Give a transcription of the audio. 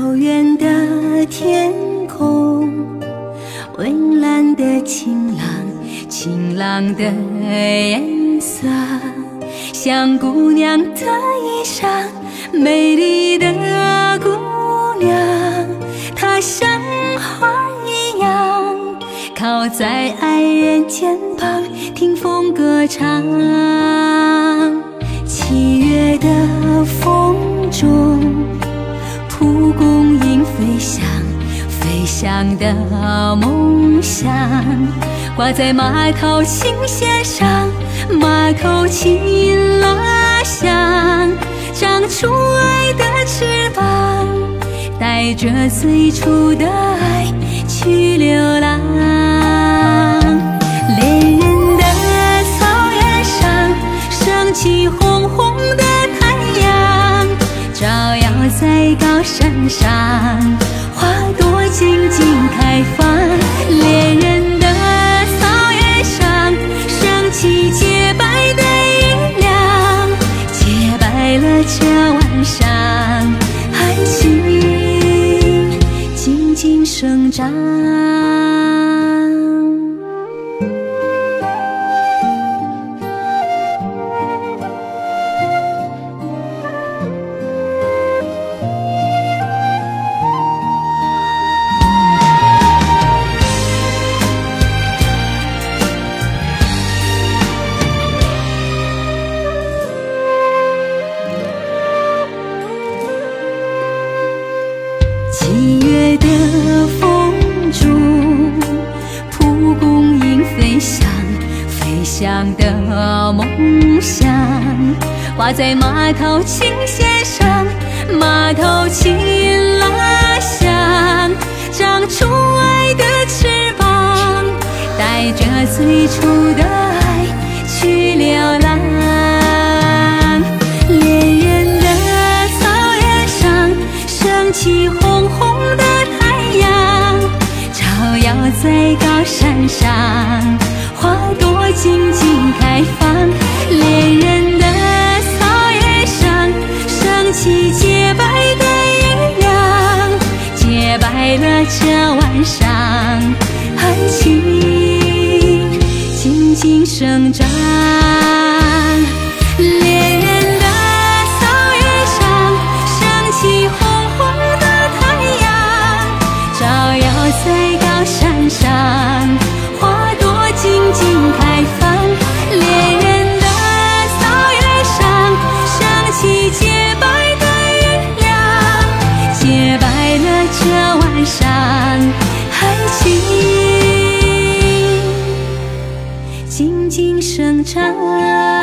遥远的天空蔚蓝的晴朗晴朗的颜色。像姑娘的衣裳美丽的姑娘她像花一样靠在爱人肩膀听风歌唱。想的梦想挂在马头琴弦上，马头琴拉响，长出爱的翅膀，带着最初的爱去流浪。恋人的草原上升起红红的太阳，照耀在高山上。花静静开放，恋人的草原上升起洁白的月亮，洁白了这晚上，爱情静静生长。七月的风中，蒲公英飞翔，飞翔的梦想挂在码头琴弦上，马头琴拉响，长出爱的翅膀，带着最初的这晚上爱情静静生长恋人的草原上升起红红的太阳照耀在高山上。生长。